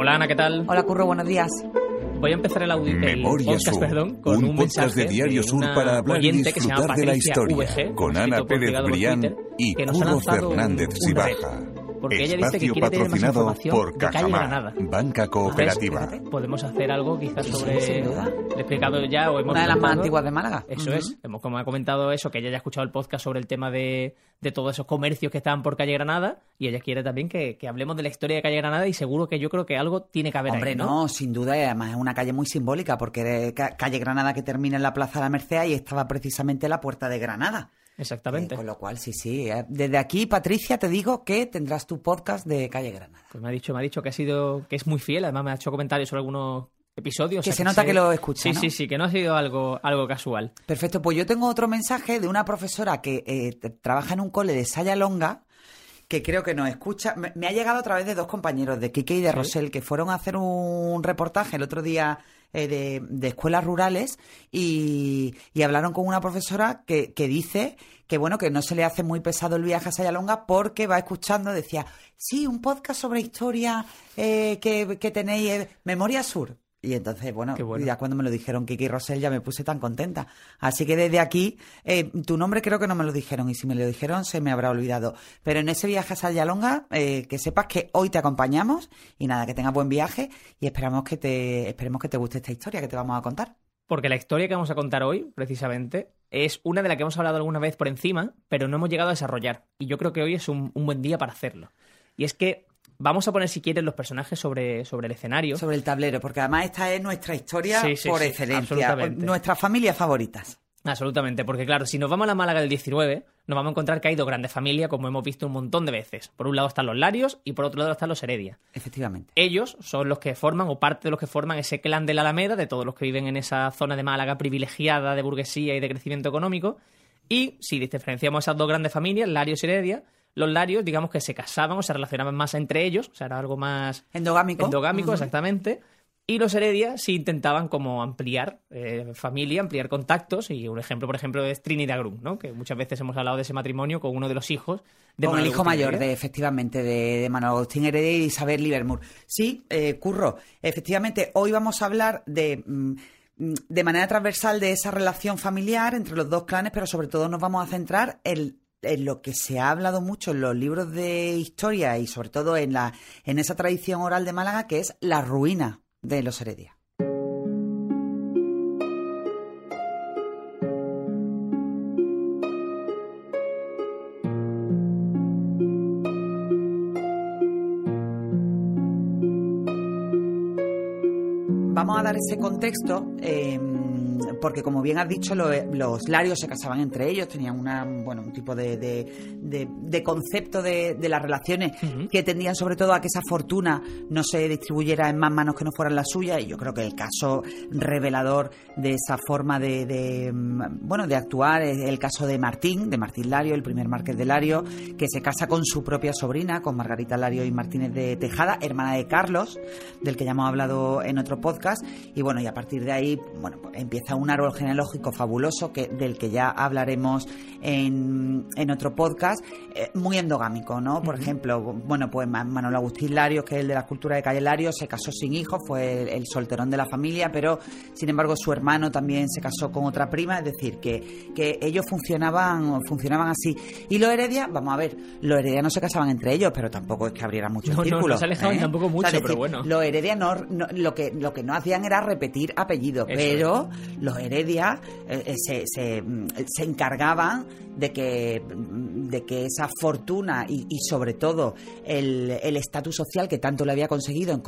Hola Ana, ¿qué tal? Hola Curro, buenos días. Voy a empezar el, audio, el Memoria podcast, Sur, perdón, con un, un podcast mensaje de Diario Sur una para hablar y disfrutar de la historia, VG, con Ana Pérez Brián Twitter, y Curro Fernández Sibaja. Porque ella dice que Espacio quiere tener más patrocinado información por de Calle Cajamar, Granada. Banca Cooperativa. Podemos hacer algo quizás sobre... sin duda. Le he explicado ya o hemos Una de las más antiguas de Málaga. Eso es, hemos como ha comentado eso, que ella ya ha escuchado el podcast sobre el tema de, de todos esos comercios que estaban por Calle Granada y ella quiere también que, que hablemos de la historia de Calle Granada y seguro que yo creo que algo tiene que haber Hombre, ahí, no, sin duda, y además es una calle muy simbólica, porque calle Granada que termina en la Plaza de la Merced y estaba precisamente la puerta de Granada. Exactamente. Eh, con lo cual, sí, sí. eh, Desde aquí, Patricia, te digo que tendrás tu podcast de calle Granada. Pues me ha dicho, me ha dicho que ha sido, que es muy fiel, además me ha hecho comentarios sobre algunos episodios. o Que sea se nota que lo escucha, Sí, ¿no? sí, sí, que no ha sido algo, algo casual. Perfecto, pues yo tengo otro mensaje de una profesora que eh, trabaja en un cole de Saya Longa, que creo que nos escucha. Me, me ha llegado a través de dos compañeros, de Quique y de Sí. Rosel, que fueron a hacer un reportaje el otro día eh, de, de escuelas rurales y, y hablaron con una profesora que, que dice que bueno, que no se le hace muy pesado el viaje a Saya Longa porque va escuchando, decía, sí, un podcast sobre historia eh, que, que tenéis, eh, Memoria Sur. Y entonces, bueno, ya cuando me lo dijeron Kiki y Rosel ya me puse tan contenta. Así que desde aquí, eh, tu nombre creo que no me lo dijeron y si me lo dijeron se me habrá olvidado. Pero en ese viaje a Sayalonga, eh, que sepas que hoy te acompañamos y nada, que tengas buen viaje y esperamos que te, esperemos que te guste esta historia que te vamos a contar. Porque la historia que vamos a contar hoy, precisamente, es una de la que hemos hablado alguna vez por encima, pero no hemos llegado a desarrollar. Y yo creo que hoy es un, un buen día para hacerlo. Y es que vamos a poner, si quieres, los personajes sobre, sobre el escenario. Sobre el tablero, porque además esta es nuestra historia Sí, sí, por sí, excelencia, nuestras familias favoritas. Absolutamente, porque claro, si nos vamos a la Málaga del 19, nos vamos a encontrar que hay dos grandes familias, como hemos visto un montón de veces. Por un lado están los Larios y por otro lado están los Heredia. Efectivamente. Ellos son los que forman, o parte de los que forman ese clan de la Alameda, de todos los que viven en esa zona de Málaga privilegiada de burguesía y de crecimiento económico. Y si diferenciamos esas dos grandes familias, Larios y Heredia, los Larios, digamos que se casaban o se relacionaban más entre ellos, o sea, era algo más Endogámico. endogámico, exactamente. Y los Heredia sí intentaban como ampliar eh, familia, ampliar contactos. Y un ejemplo, por ejemplo, es Trinidad Grun, ¿no? Que muchas veces hemos hablado de ese matrimonio con uno de los hijos de con el hijo Agustín mayor, Heredia. de, efectivamente, de, de Manuel Agustín Heredia y Isabel Livermore. Sí, eh, Curro, efectivamente, hoy vamos a hablar de, mm, de manera transversal de esa relación familiar entre los dos clanes, pero sobre todo nos vamos a centrar en, en lo que se ha hablado mucho en los libros de historia y sobre todo en, la, en esa tradición oral de Málaga, que es la ruina de los Heredia. Vamos a dar ese contexto eh, porque, como bien has dicho, lo- los larios se casaban entre ellos, tenían una, bueno, un tipo de, de- de- de concepto de, las relaciones que tendían sobre todo a que esa fortuna no se distribuyera en más manos que no fueran las suyas y yo creo que el caso revelador de esa forma de, mm, bueno de actuar es el caso de Martín, de Martín Lario, el primer marqués de Lario, que se casa con su propia sobrina, con Margarita Lario y Martínez de Tejada, hermana de Carlos, del que ya hemos hablado en otro podcast y bueno, y a partir de ahí, bueno, pues empieza un árbol genealógico fabuloso que, del que ya hablaremos en, en otro podcast, eh, muy endogámico, ¿no? Por ejemplo, bueno, pues Ma- Manuel Agustín Larios, que es el de la cultura de Calle Larios, se casó sin hijos, fue el, el solterón de la familia, pero sin embargo su hermano también se casó con otra prima, es decir, que, que ellos funcionaban, funcionaban así. Y los Heredia, vamos a ver, los Heredia no se casaban entre ellos, pero tampoco es que abriera mucho No, el no, círculo. no se alejaban ¿eh? tampoco mucho, pero bueno. Los Heredia no, no- lo, que, lo que no hacían era repetir apellidos, Eso pero los Heredia eh, eh, se, se, mm, se encargaban de que, mm, de que esa fortuna y, sobre todo el estatus social que tanto le había conseguido en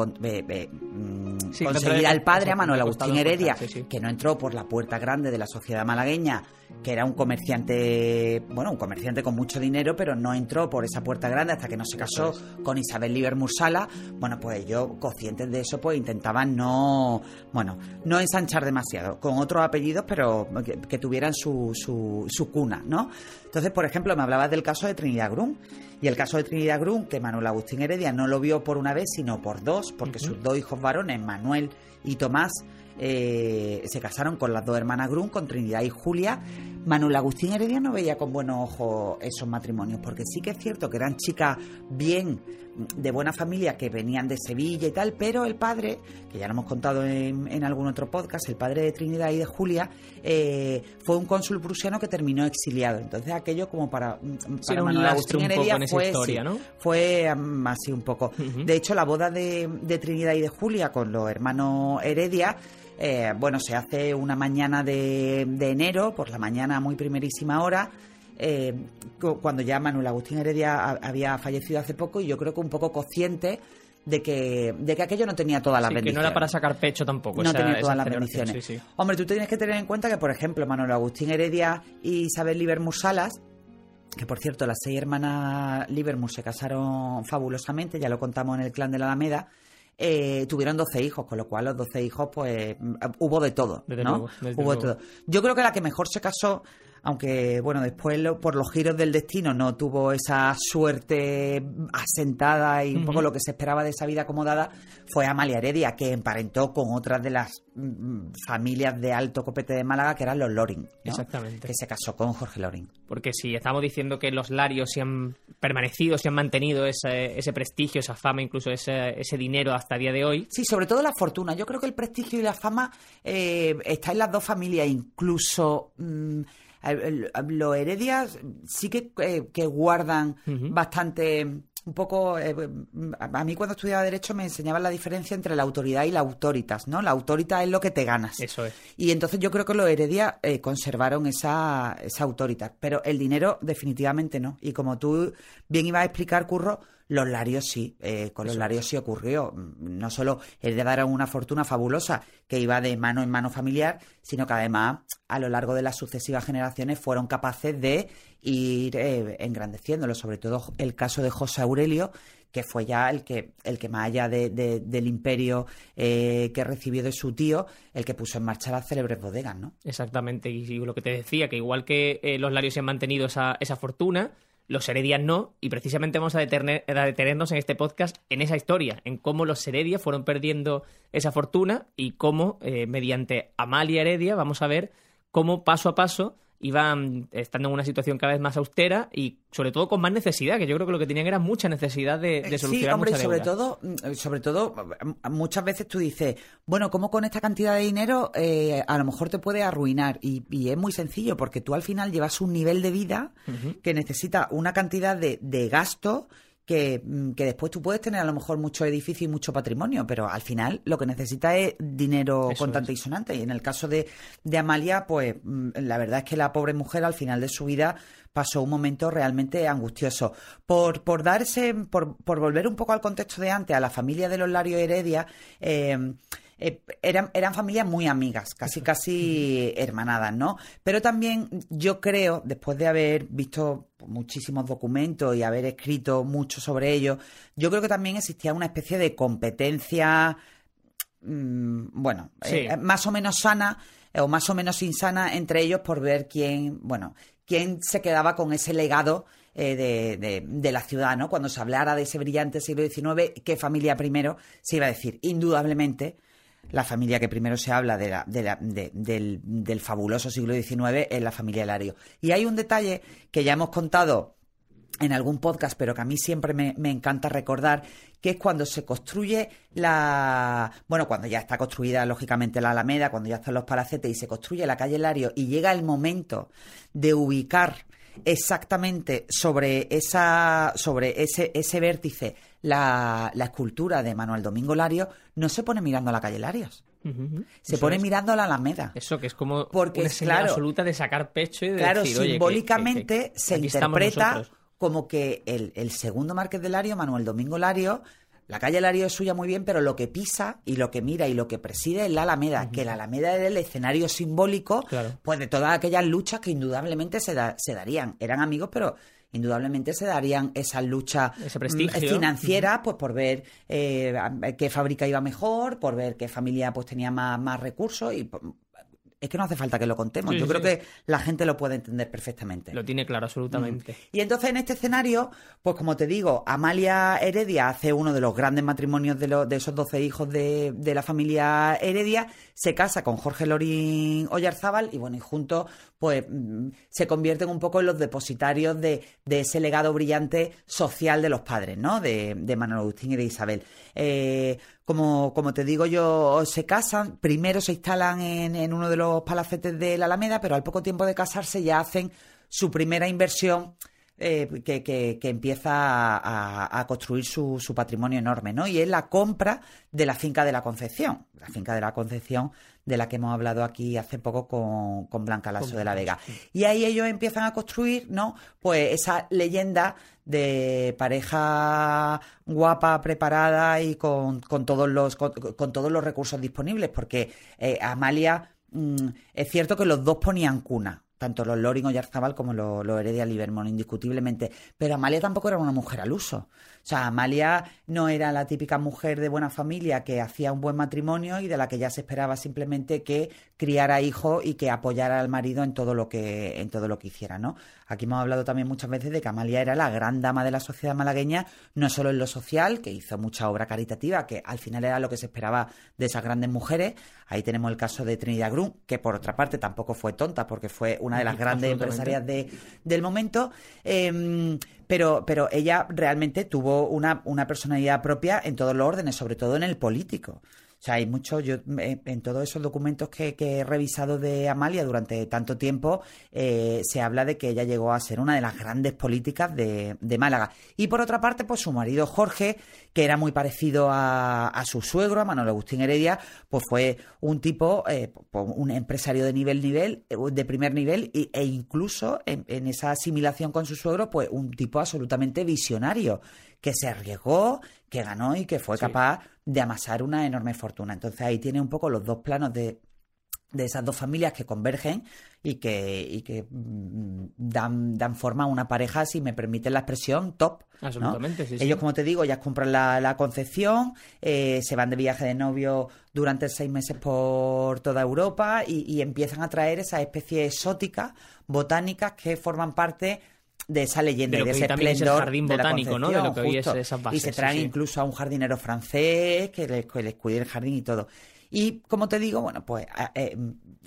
Sí, conseguir al padre, a Manuel Agustín Heredia, sí, que no entró por la puerta grande de la sociedad malagueña, que era un comerciante, bueno, un comerciante con mucho dinero, pero no entró por esa puerta grande hasta que no se casó con Isabel Liber Mursala. Bueno, pues ellos, conscientes de eso, pues intentaban no, bueno, no ensanchar demasiado, con otros apellidos, pero que, que tuvieran su, su, su cuna, ¿no? Entonces, por ejemplo, me hablabas del caso de Trinidad Grun. Y el caso de Trinidad Grun, que Manuel Agustín Heredia no lo vio por una vez, sino por dos, porque sus dos hijos varones, Manuel y Tomás, eh, se casaron con las dos hermanas Grun, con Trinidad y Julia, Manuel Agustín Heredia no veía con buenos ojos esos matrimonios, porque sí que es cierto que eran chicas bien de buena familia que venían de Sevilla y tal, pero el padre, que ya lo hemos contado en, algún otro podcast, el padre de Trinidad y de Julia, eh, fue un cónsul prusiano que terminó exiliado. Entonces aquello como para, para Manuel Agustín Heredia fue, historia, ¿no? fue así un poco. De hecho, la boda de, de Trinidad y de Julia con los hermanos Heredia eh, bueno, se hace una mañana de, enero, por la mañana muy primerísima hora, eh, cuando ya Manuel Agustín Heredia había fallecido hace poco y yo creo que un poco consciente de que, de que aquello no tenía todas las sí, que no era para sacar pecho tampoco. No tenía todas las bendiciones. Hombre, tú tienes que tener en cuenta que, por ejemplo, Manuel Agustín Heredia y Isabel Livermore Salas, que por cierto, las seis hermanas Livermore se casaron fabulosamente, ya lo contamos en el clan de la Alameda, eh, tuvieron 12 hijos, con lo cual los 12 hijos, pues hubo de todo, ¿no? hubo de todo. Yo creo que la que mejor se casó aunque bueno, después por los giros del destino no tuvo esa suerte asentada y un poco lo que se esperaba de esa vida acomodada, fue Amalia Heredia, que emparentó con otras de las mm, familias de alto copete de Málaga, que eran los Loring. Exactamente. Que se casó con Jorge Loring. Porque si estamos diciendo que los Larios se han permanecido, se han mantenido ese, ese prestigio, esa fama, incluso ese, ese, dinero hasta el día de hoy. Sí, sobre todo la fortuna. Yo creo que el prestigio y la fama eh, está en las dos familias, incluso... Mm, los heredias sí que, eh, que guardan bastante un poco eh, a mí cuando estudiaba derecho me enseñaban la diferencia entre la autoridad y la autoritas, ¿no? La autoritas es lo que te ganas. Eso es. Y entonces yo creo que los heredias eh, conservaron esa esa autoritas, pero el dinero definitivamente no. Y como tú bien ibas a explicar, Curro, los Larios sí, eh, con los Larios sí ocurrió. No solo heredaron una fortuna fabulosa que iba de mano en mano familiar, sino que además a lo largo de las sucesivas generaciones fueron capaces de ir eh, engrandeciéndolo. Sobre todo el caso de José Aurelio, que fue ya el que, el que más allá de, del imperio eh, que recibió de su tío, el que puso en marcha las célebres bodegas, ¿no? Exactamente, y, lo que te decía, que igual que los Larios se han mantenido esa, esa fortuna, los Heredias no, y precisamente vamos a, detenernos en este podcast en esa historia, en cómo los Heredias fueron perdiendo esa fortuna y cómo, eh, mediante Amalia Heredia, vamos a ver cómo paso a paso iban estando en una situación cada vez más austera y sobre todo con más necesidad, que yo creo que lo que tenían era mucha necesidad de, de solucionar Sí, hombre, sobre todo, mm, sobre todo, muchas veces tú dices, bueno, ¿cómo con esta cantidad de dinero eh, a lo mejor te puede arruinar? Y, es muy sencillo, porque tú al final llevas un nivel de vida que necesita una cantidad de, de gasto Mm, que, después tú puedes tener a lo mejor mucho edificio y mucho patrimonio, pero al final lo que necesita es dinero contante y sonante. Y en el caso de, de Amalia, pues mm, la verdad es que la pobre mujer al final de su vida pasó un momento realmente angustioso. Por, por darse, por, por volver un poco al contexto de antes, a la familia de los Lario Heredia, eh, eh, eran, eran familias muy amigas, casi casi hermanadas, ¿no? Pero también yo creo, después de haber visto muchísimos documentos y haber escrito mucho sobre ello, yo creo que también existía una especie de competencia, mm, bueno, eh, más o menos sana eh, o más o menos insana entre ellos por ver quién, bueno, quién se quedaba con ese legado de, de, de, la ciudad, ¿no? Cuando se hablara de ese brillante siglo XIX, ¿qué familia primero se iba a decir? Indudablemente la familia que primero se habla de la, de la, del, del, fabuloso siglo XIX es la familia Lario. Y hay un detalle que ya hemos contado en algún podcast, pero que a mí siempre me, me, encanta recordar, que es cuando se construye la... Bueno, cuando ya está construida, lógicamente, la Alameda, cuando ya están los palacetes y se construye la calle Lario y llega el momento de ubicar exactamente sobre, esa, sobre ese, ese vértice la, la, escultura de Manuel Domingo Lario, no se pone mirando a la calle Larios. Se pone mirando a la Alameda. Eso que es como Porque, una absoluta de sacar pecho y de Claro, decir, simbólicamente se interpreta como que el, el, segundo Marqués de Lario, Manuel Domingo Lario, la calle Lario es suya muy bien, pero lo que pisa y lo que mira y lo que preside es la Alameda, que la Alameda era el escenario simbólico pues de todas aquellas luchas que indudablemente se, se darían. Eran amigos, pero indudablemente se darían esas luchas mm, financieras pues por ver eh, qué fábrica iba mejor, por ver qué familia pues tenía más, más recursos y es que no hace falta que lo contemos. Yo creo que la gente lo puede entender perfectamente. Lo tiene claro, absolutamente. Y entonces en este escenario, pues como te digo, Amalia Heredia hace uno de los grandes matrimonios de, de esos doce hijos de, de, la familia Heredia, se casa con Jorge Lorín Oyarzábal y bueno, y juntos pues mm, se convierten un poco en los depositarios de, ese legado brillante social de los padres, ¿no? De, de Manuel Agustín y de Isabel. Eh, como, como te digo yo, se casan, primero se instalan en, en uno de los palacetes de la Alameda, pero al poco tiempo de casarse ya hacen su primera inversión eh, que, que, empieza a, construir su, su, patrimonio enorme, ¿no? Y es la compra de la finca de la Concepción, la finca de la Concepción de la que hemos hablado aquí hace poco con, con Blanca Lasso de la Vega. Y ahí ellos empiezan a construir, ¿no? Pues esa leyenda de pareja guapa, preparada y con, con todos los con, todos los recursos disponibles, porque eh, Amalia mm, es cierto que los dos ponían cuna tanto los Loring o Yarzabal como los Heredia Livermore, indiscutiblemente. Pero Amalia tampoco era una mujer al uso. O sea, Amalia no era la típica mujer de buena familia que hacía un buen matrimonio y de la que ya se esperaba simplemente que criara hijos y que apoyara al marido en todo lo que en todo lo que hiciera, ¿no? Aquí hemos hablado también muchas veces de que Amalia era la gran dama de la sociedad malagueña, no solo en lo social, que hizo mucha obra caritativa, que al final era lo que se esperaba de esas grandes mujeres. Ahí tenemos el caso de Trinidad Grun, que por otra parte tampoco fue tonta, porque fue una de las grandes empresarias de, del momento. Em, pero, pero ella realmente tuvo una, una personalidad propia en todos los órdenes, sobre todo en el político. O sea, hay mucho, yo en todos esos documentos que, he revisado de Amalia durante tanto tiempo, eh, se habla de que ella llegó a ser una de las grandes políticas de, Málaga. Y por otra parte, pues su marido Jorge, que era muy parecido a, su suegro, a Manuel Agustín Heredia, pues fue un tipo, eh, un empresario de nivel, nivel, de primer nivel, e incluso en, esa asimilación con su suegro, pues un tipo absolutamente visionario, que se arriesgó, que ganó y que fue capaz de amasar una enorme fortuna. Entonces ahí tiene un poco los dos planos de, de esas dos familias que convergen y que, y que mm, dan, dan forma a una pareja, si me permiten la expresión, top. Absolutamente, sí, Ellos, como te digo, ya compran la, la concepción, eh, se van de viaje de novio durante seis meses por toda Europa y, y empiezan a traer esas especies exóticas, botánicas, que forman parte de esa leyenda, de, de ese esplendor. jardín botánico, ¿no? De lo que hoy es Y se traen incluso a un jardinero francés que les, que cuide el jardín y todo. Y como te digo, bueno, pues eh,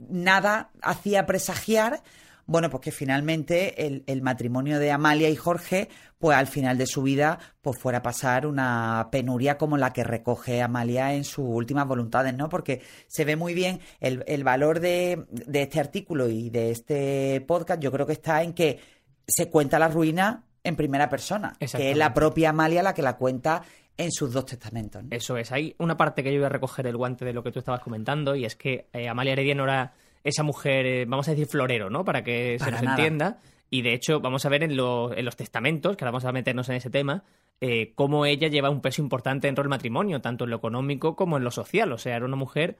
nada hacía presagiar, bueno, pues que finalmente el, el, matrimonio de Amalia y Jorge, pues al final de su vida, pues fuera a pasar una penuria como la que recoge Amalia en sus últimas voluntades, ¿no? Porque se ve muy bien el, el valor de, de este artículo y de este podcast, yo creo que está en que se cuenta la ruina en primera persona, que es la propia Amalia la que la cuenta en sus dos testamentos. Eso es. Hay una parte que yo voy a recoger el guante de lo que tú estabas comentando, y es que eh, Amalia Heredia no era esa mujer, eh, vamos a decir, florero, ¿no? Para que se nos entienda. Y de hecho, vamos a ver en, en, los testamentos, que ahora vamos a meternos en ese tema, eh, cómo ella lleva un peso importante dentro del matrimonio, tanto en lo económico como en lo social. O sea, era una mujer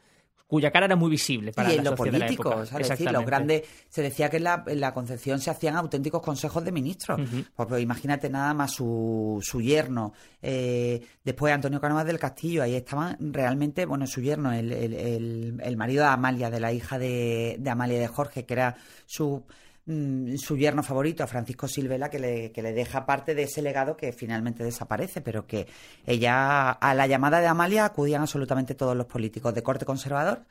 cuya cara era muy visible para y en lo político, es decir, los grandes, se decía que en la, Concepción se hacían auténticos consejos de ministros. Pues, pues, imagínate nada más su, su yerno, eh, después Antonio Cánovas del Castillo, ahí estaban realmente, bueno, su yerno, el, el, el, marido de Amalia, de la hija de, de Amalia de Jorge, que era su Mm, su yerno favorito, a Francisco Silvela, que le, que le deja parte de ese legado que finalmente desaparece, pero que ella, a la llamada de Amalia, acudían absolutamente todos los políticos de corte conservador.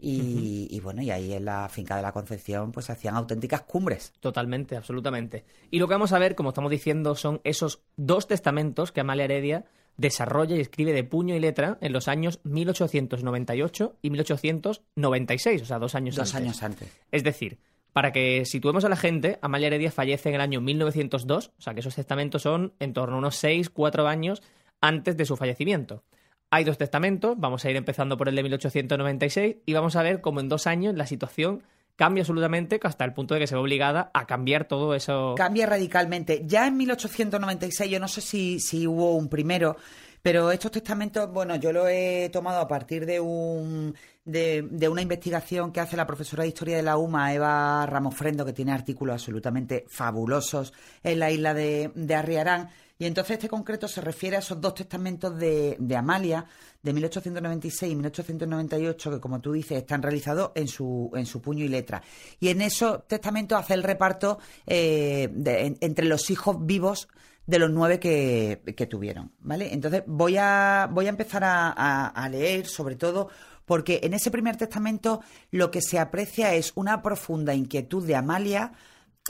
Y, bueno, y ahí en la finca de la Concepción pues hacían auténticas cumbres. Totalmente, absolutamente. Y lo que vamos a ver, como estamos diciendo, son esos dos testamentos que Amalia Heredia desarrolla y escribe de puño y letra en los años 1898 y 1896, o sea, dos años antes. Dos años antes. Es decir, para que situemos a la gente, Amalia Heredia fallece en el año 1902, o sea que esos testamentos son en torno a unos 6, 4 años antes de su fallecimiento. Hay dos testamentos, vamos a ir empezando por el de 1896 y vamos a ver cómo en dos años la situación cambia absolutamente hasta el punto de que se ve obligada a cambiar todo eso. Cambia radicalmente. Ya en 1896, yo no sé si, si hubo un primero, pero estos testamentos, bueno, yo lo he tomado a partir de un de, una investigación que hace la profesora de Historia de la UMA, Eva Ramofrendo, que tiene artículos absolutamente fabulosos en la isla de, de Arriarán. Y entonces este concreto se refiere a esos dos testamentos de, de, Amalia, de 1896 y 1898, que como tú dices, están realizados en su, en su puño y letra. Y en esos testamentos hace el reparto eh, entre los hijos vivos de los nueve que, que tuvieron, ¿vale? Entonces voy a, voy a empezar a- a leer, sobre todo, porque en ese primer testamento lo que se aprecia es una profunda inquietud de Amalia,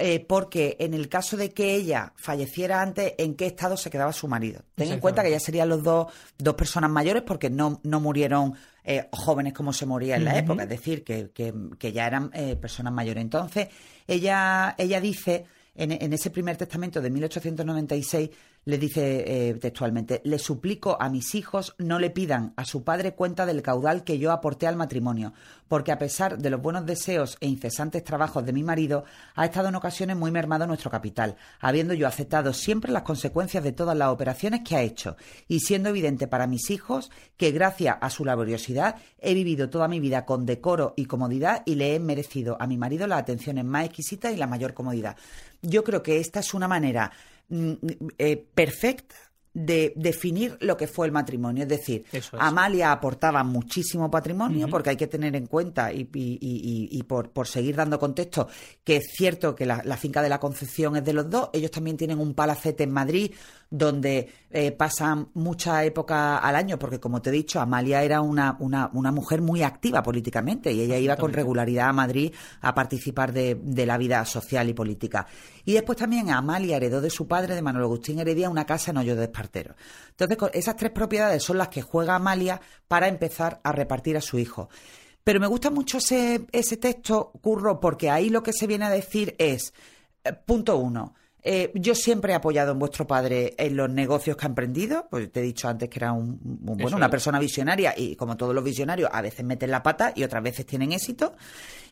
eh, porque en el caso de que ella falleciera antes, ¿en qué estado se quedaba su marido? Ten en cuenta que ya serían los dos, dos personas mayores porque no, no murieron eh, jóvenes como se moría en la época, es decir, que, que- que ya eran eh, personas mayores. Entonces, ella, ella dice, en, en ese primer testamento de 1896, le dice eh, textualmente, le suplico a mis hijos no le pidan a su padre cuenta del caudal que yo aporté al matrimonio, porque a pesar de los buenos deseos e incesantes trabajos de mi marido, ha estado en ocasiones muy mermado nuestro capital, habiendo yo aceptado siempre las consecuencias de todas las operaciones que ha hecho, y siendo evidente para mis hijos que gracias a su laboriosidad he vivido toda mi vida con decoro y comodidad y le he merecido a mi marido las atenciones más exquisitas y la mayor comodidad. Yo creo que esta es una manera eh, perfecta de definir lo que fue el matrimonio. Es decir, es. Amalia aportaba muchísimo patrimonio, porque hay que tener en cuenta, y, y- y- y- por, por seguir dando contexto, que es cierto que la, la finca de la Concepción es de los dos. Ellos también tienen un palacete en Madrid donde eh, pasan mucha época al año, porque como te he dicho, Amalia era una, una, una mujer muy activa políticamente y ella iba con regularidad a Madrid a participar de, de la vida social y política. Y después también Amalia heredó de su padre, de Manuel Agustín Heredia, una casa en Hoyo de Entonces, esas tres propiedades son las que juega Amalia para empezar a repartir a su hijo. Pero me gusta mucho ese, ese texto, Curro, porque ahí lo que se viene a decir es, eh, punto uno, eh, yo siempre he apoyado en vuestro padre en los negocios que ha emprendido, pues te he dicho antes que era un, un- bueno, Eso una es. persona visionaria y como todos los visionarios a veces meten la pata y otras veces tienen éxito.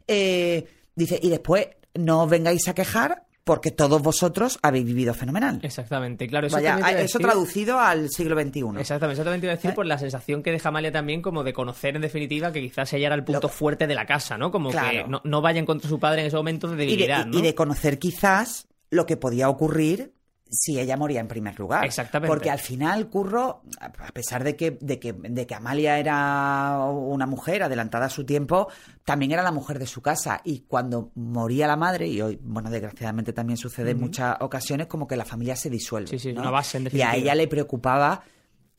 Eh, dice, y después no os vengáis a quejar porque todos vosotros habéis vivido fenomenal. Exactamente, claro. Eso Vaya, decir- traducido al siglo XXI. Exactamente, eso también te iba a decir ¿Eh? por la sensación que deja Amalia también como de conocer en definitiva que quizás ella era el punto Lo- fuerte de la casa, ¿no? Como que no, no vayan contra su padre en ese momento de y, de, debilidad, y- ¿no? y de conocer quizás lo que podía ocurrir si ella moría en primer lugar. Exactamente. Porque al final, Curro, a pesar de que, de que, de que Amalia era una mujer adelantada a su tiempo, también era la mujer de su casa. Y cuando moría la madre, y hoy, bueno, desgraciadamente también sucede en muchas ocasiones, como que la familia se disuelve. Sí, sí, ¿no? una base, en Y a ella le preocupaba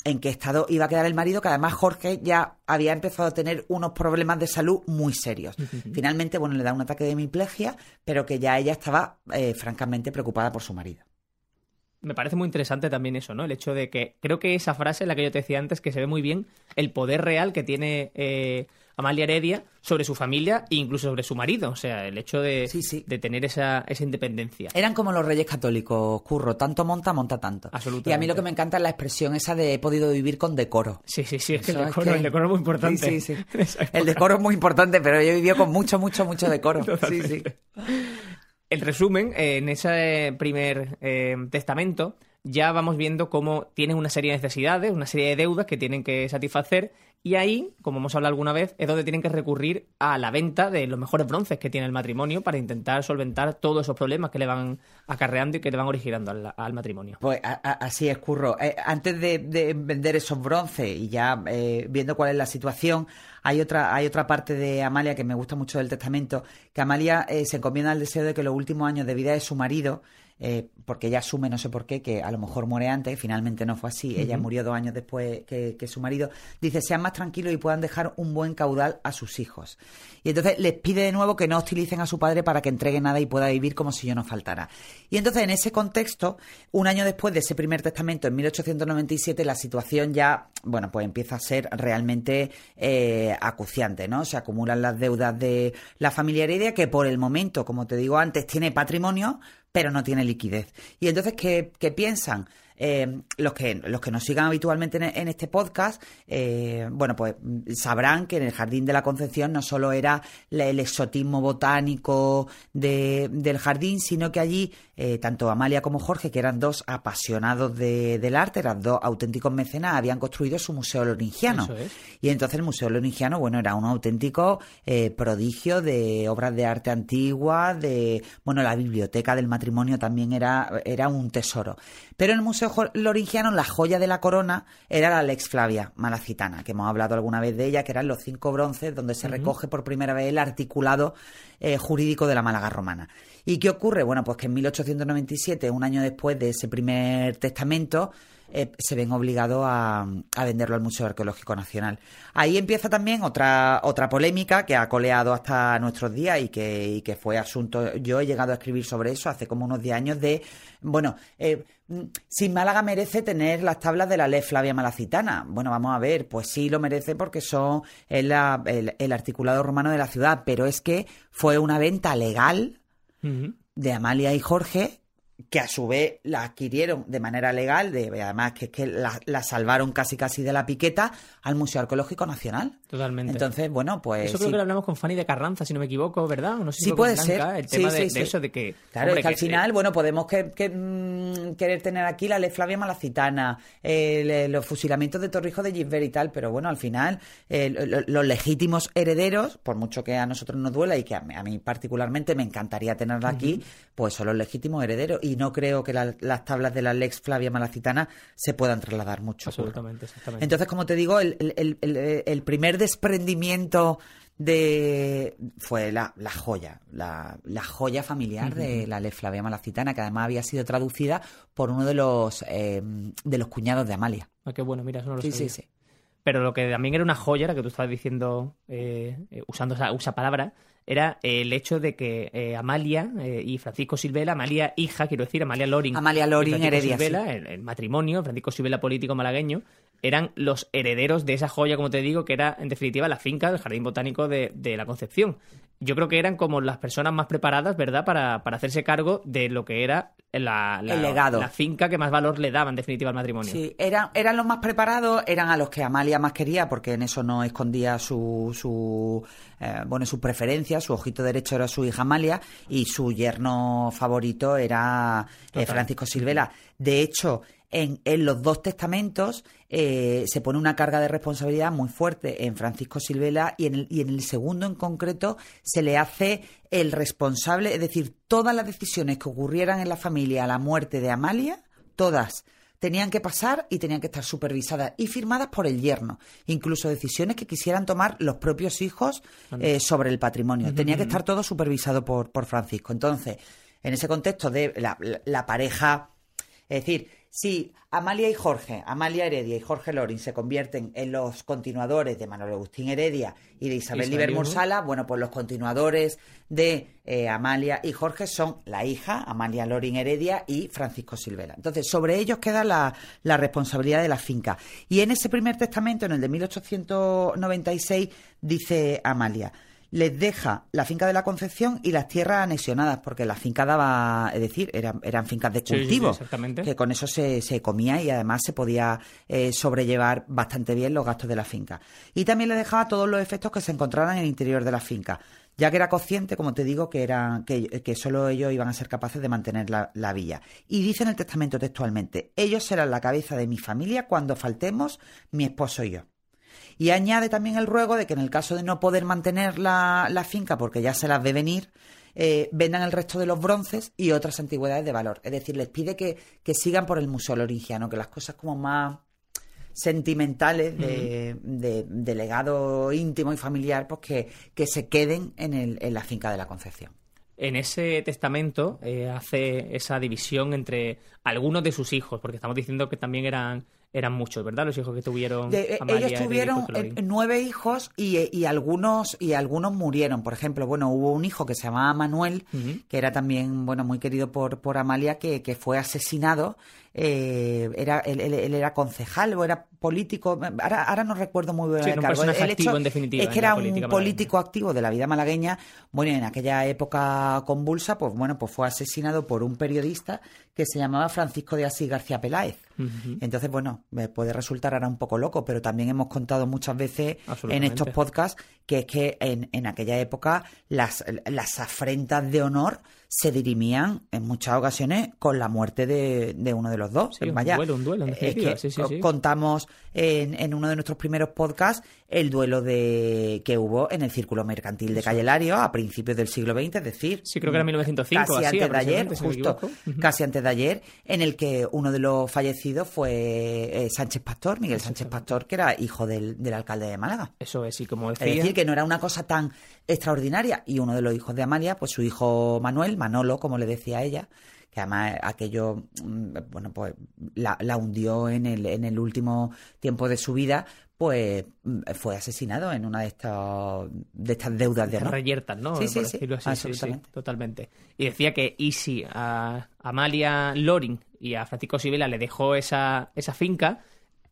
en qué estado iba a quedar el marido, que además Jorge ya había empezado a tener unos problemas de salud muy serios. Finalmente, bueno, le da un ataque de hemiplegia, pero que ya ella estaba eh, francamente preocupada por su marido. Me parece muy interesante también eso, ¿no? El hecho de que creo que esa frase, la que yo te decía antes, que se ve muy bien el poder real que tiene eh, Amalia Heredia sobre su familia e incluso sobre su marido. O sea, el hecho de, Sí, sí. de tener esa, esa independencia. Eran como los reyes católicos, curro, tanto monta, monta tanto. Absolutamente. Y a mí lo que me encanta es la expresión esa de he podido vivir con decoro. Sí, sí, sí, es que el es decoro, que- el decoro es muy importante. Sí, sí. El decoro es muy importante, pero yo he vivido con mucho, mucho, mucho decoro. Sí, sí. En resumen, eh, en ese primer eh, testamento ya vamos viendo cómo tienen una serie de necesidades, una serie de deudas que tienen que satisfacer y ahí, como hemos hablado alguna vez, es donde tienen que recurrir a la venta de los mejores bronces que tiene el matrimonio para intentar solventar todos esos problemas que le van acarreando y que le van originando al, matrimonio. Pues así es, Curro. Eh, antes de, de vender esos bronces y ya eh, viendo cuál es la situación, hay otra, hay otra parte de Amalia que me gusta mucho del testamento, que Amalia eh, se encomienda al deseo de que los últimos años de vida de su marido, eh, porque ella asume, no sé por qué, que a lo mejor muere antes, finalmente no fue así, ella murió dos años después que, que su marido, dice, sean más tranquilos y puedan dejar un buen caudal a sus hijos. Y entonces les pide de nuevo que no hostilicen a su padre para que entregue nada y pueda vivir como si yo no faltara. Y entonces en ese contexto, un año después de ese primer testamento, en 1897, la situación ya, bueno, pues empieza a ser realmente eh, acuciante, ¿no? Se acumulan las deudas de la familia Heredia, que por el momento, como te digo antes, tiene patrimonio, pero no tiene liquidez. Y entonces, ¿qué, qué piensan? Eh, los que los que nos sigan habitualmente en, este podcast, eh, bueno, pues sabrán que en el Jardín de la Concepción no solo era el exotismo botánico de- del jardín, sino que allí eh, tanto Amalia como Jorge, que eran dos apasionados de- del arte, eran dos auténticos mecenas, habían construido su museo loringiano. Eso es. Y entonces el Museo Loringiano, bueno, era un auténtico eh, prodigio de obras de arte antiguas, de, bueno, la biblioteca del matrimonio también era, era un tesoro. Pero en el Museo Loringiano, la joya de la corona era la Lex Flavia Malacitana, que hemos hablado alguna vez de ella, que eran los cinco bronces donde se recoge por primera vez el articulado eh, jurídico de la Málaga romana. ¿Y qué ocurre? Bueno, pues que en 1897, un año después de ese primer testamento, eh, se ven obligados a, a, venderlo al Museo Arqueológico Nacional. Ahí empieza también otra, otra polémica que ha coleado hasta nuestros días y que, fue asunto. Yo he llegado a escribir sobre eso hace como unos 10 años de, bueno, eh, si Málaga merece tener las tablas de la ley Flavia Malacitana. Bueno, vamos a ver, pues sí lo merece porque son el, el, el articulado romano de la ciudad, pero es que fue una venta legal de Amalia y Jorge que a su vez la adquirieron de manera legal, de, además que es que la, la, salvaron casi casi de la piqueta al Museo Arqueológico Nacional. Totalmente. Entonces, bueno, pues... Eso creo sí. que lo hablamos con Fanny de Carranza, si no me equivoco, ¿verdad? No sé si sí puede Blanca, ser. El tema sí, de, sí, de eso, de que... Claro, hombre, es que, al final, bueno, podemos que, que, mm, querer tener aquí la ley Flavia Malacitana, el- los fusilamientos de Torrijos de Gisbert y tal, pero bueno, al final, eh, lo- lo- los legítimos herederos, por mucho que a nosotros nos duela y que a a mí particularmente me encantaría tenerla aquí, pues son los legítimos herederos. Y no creo que la- las tablas de la Lex Flavia Malacitana se puedan trasladar mucho. Absolutamente, exactamente. Entonces, como te digo, el, el- el- el primer desprendimiento de fue la, la joya, la, la joya familiar de la Ley Flavia Malacitana, que además había sido traducida por uno de los eh, de los cuñados de Amalia. Ah, qué bueno, mira, eso no lo Sí, sabía. sí, sí. Pero lo que también era una joya, era que tú estabas diciendo, eh, eh, usando esa, esa palabra, era el hecho de que eh, Amalia eh, y Francisco Silvela, Amalia hija, quiero decir, Amalia Loring. Amalia Loring Heredia, Silvela, sí. el, el matrimonio, Francisco Silvela político malagueño, eran los herederos de esa joya, como te digo, que era en definitiva la finca del Jardín Botánico de, de la Concepción. Yo creo que eran como las personas más preparadas, ¿verdad?, para, para hacerse cargo de lo que era la, la- El legado. la finca que más valor le daba en definitiva al matrimonio. Sí, eran, eran los más preparados, eran a los que Amalia más quería, porque en eso no escondía su, su eh, bueno, su preferencia, su ojito derecho era su hija Amalia, y su yerno favorito era eh. Francisco Silvela. De hecho, en, en los dos testamentos eh, se pone una carga de responsabilidad muy fuerte en Francisco Silvela y en, el, y en el segundo en concreto se le hace el responsable, es decir, todas las decisiones que ocurrieran en la familia a la muerte de Amalia, todas tenían que pasar y tenían que estar supervisadas y firmadas por el yerno. Incluso decisiones que quisieran tomar los propios hijos eh, sobre el patrimonio. Tenía que estar todo supervisado por, por Francisco. Entonces, en ese contexto de la, la- la pareja, es decir, si Amalia y Jorge, Amalia Heredia y Jorge Lorin se convierten en los continuadores de Manuel Agustín Heredia y de Isabel Liber Mursala, bueno, pues los continuadores de eh, Amalia y Jorge son la hija, Amalia Lorin Heredia y Francisco Silvela. Entonces, sobre ellos queda la, la responsabilidad de la finca. Y en ese primer testamento, en el de 1896, dice Amalia, les deja la finca de la Concepción y las tierras anexionadas, porque la finca daba, es decir, eran, eran fincas de Sí, sí, sí, cultivo, que con eso se, se comía y además se podía eh, sobrellevar bastante bien los gastos de la finca. Y también le dejaba todos los efectos que se encontraran en el interior de la finca, ya que era consciente, como te digo, que, eran, que, que solo ellos iban a ser capaces de mantener la, la villa. Y dice en el testamento textualmente, ellos serán la cabeza de mi familia cuando faltemos mi esposo y yo. Y añade también el ruego de que en el caso de no poder mantener la, la finca porque ya se las ve venir, eh, vendan el resto de los bronces y otras antigüedades de valor. Es decir, les pide que, que sigan por el Museo Loringiano, que las cosas como más sentimentales de, de- de legado íntimo y familiar, pues que, que se queden en, el, en la finca de la Concepción. En ese testamento eh, hace esa división entre algunos de sus hijos, porque estamos diciendo que también eran, eran muchos, ¿verdad? Los hijos que tuvieron. De- eh, Amalia, ellos y tuvieron eh, nueve hijos y, y algunos y algunos murieron. Por ejemplo, bueno, hubo un hijo que se llamaba Manuel, que era también bueno muy querido por, por Amalia, que, que fue asesinado. eh, era él, él- él era concejal o era político. Ahora, ahora no recuerdo muy bien Sí, el cargo. El activo, hecho en definitiva, Es que era un malagueña. político activo de la vida malagueña. Bueno, en aquella época convulsa, pues bueno, pues fue asesinado por un periodista que se llamaba Francisco de Asís García Peláez. Entonces, bueno, me puede resultar ahora un poco loco, pero también hemos contado muchas veces en estos podcasts que es que en, en aquella época las, las afrentas de honor se dirimían en muchas ocasiones con la muerte de, de uno de los dos. Sí, un duelo, un duelo, en es que sí, sí, sí. contamos en, en uno de nuestros primeros podcasts el duelo de que hubo en el Círculo Mercantil de Calle Lario a principios del siglo XX, es decir, Sí, creo que era 1905, casi así, antes de ayer, justo, casi antes de ayer, en el que uno de los fallecidos fue eh, Sánchez Pastor, Miguel Sánchez Pastor, que era hijo del, del alcalde de Málaga. Eso es, y como Es decía. decir, que no era una cosa tan extraordinaria. Y uno de los hijos de Amalia, pues su hijo Manuel, Manolo, como le decía ella, que además aquello, mm, bueno, pues la, la hundió en el, en el último tiempo de su vida, pues mm, fue asesinado en una de estas de estas deudas de amor. Reyertas, ¿no? Sí, sí, sí, así, sí, sí, absolutamente. totalmente. Y decía que y si a Amalia Loring y a Francisco Sibela le dejó esa, esa finca,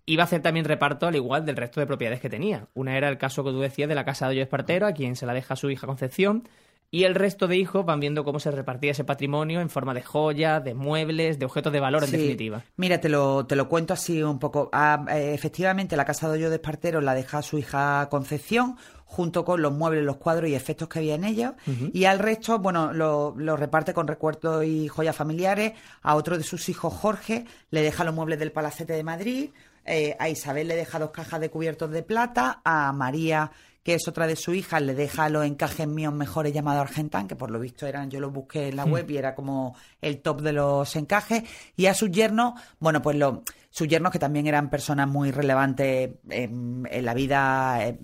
iba a hacer también reparto al igual del resto de propiedades que tenía. Una era el caso que tú decías de la casa de Hoyo Espartero, a quien se la deja su hija Concepción, y el resto de hijos van viendo cómo se repartía ese patrimonio en forma de joyas, de muebles, de objetos de valor, en Sí. definitiva. Mira, te lo, te lo cuento así un poco. Ah, eh, efectivamente, la casa de hoyo de Espartero la deja a su hija Concepción, junto con los muebles, los cuadros y efectos que había en ella. Y al resto, bueno, lo, lo reparte con recuerdos y joyas familiares. A otro de sus hijos, Jorge, le deja los muebles del Palacete de Madrid. Eh, a Isabel le deja dos cajas de cubiertos de plata. A María que es otra de sus hijas, le deja los encajes míos mejores llamados Argentán, que por lo visto eran, yo los busqué en la web y era como el top de los encajes. Y a sus yernos, bueno, pues los, sus yernos que también eran personas muy relevantes en, en la vida eh,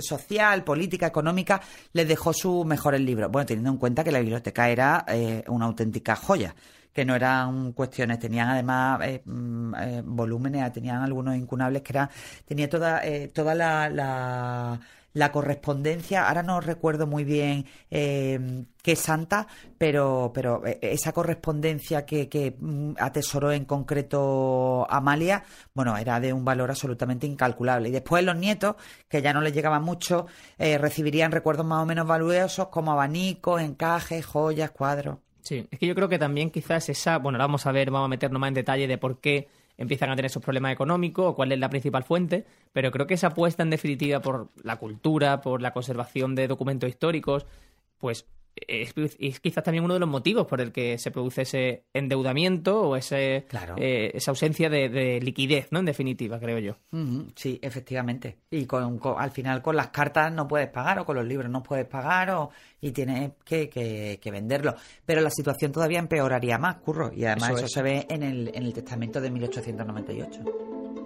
social, política, económica, les dejó sus mejores libros. Bueno, teniendo en cuenta que la biblioteca era eh, una auténtica joya que no eran cuestiones, tenían además eh, mm, volúmenes, tenían algunos incunables que eran, tenía toda, eh, toda la, la, la correspondencia, ahora no recuerdo muy bien eh, qué santa, pero, pero eh, esa correspondencia que, que mm, atesoró en concreto Amalia, bueno, era de un valor absolutamente incalculable. Y después los nietos, que ya no les llegaba mucho, eh, recibirían recuerdos más o menos valiosos como abanicos, encajes, joyas, cuadros. Sí, es que yo creo que también quizás esa, bueno, vamos a ver, vamos a meternos más en detalle de por qué empiezan a tener esos problemas económicos o cuál es la principal fuente, pero creo que esa apuesta en definitiva por la cultura, por la conservación de documentos históricos, pues es, es quizás también uno de los motivos por el que se produce ese endeudamiento o ese, Claro. eh, esa ausencia de, de liquidez, ¿no? En definitiva, creo yo. Sí, efectivamente. Y con, con- al final con las cartas no puedes pagar o con los libros no puedes pagar o, y tienes que, que, que venderlo. Pero la situación todavía empeoraría más, curro. Y además Eso eso, es. se ve en el, en el testamento de 1898.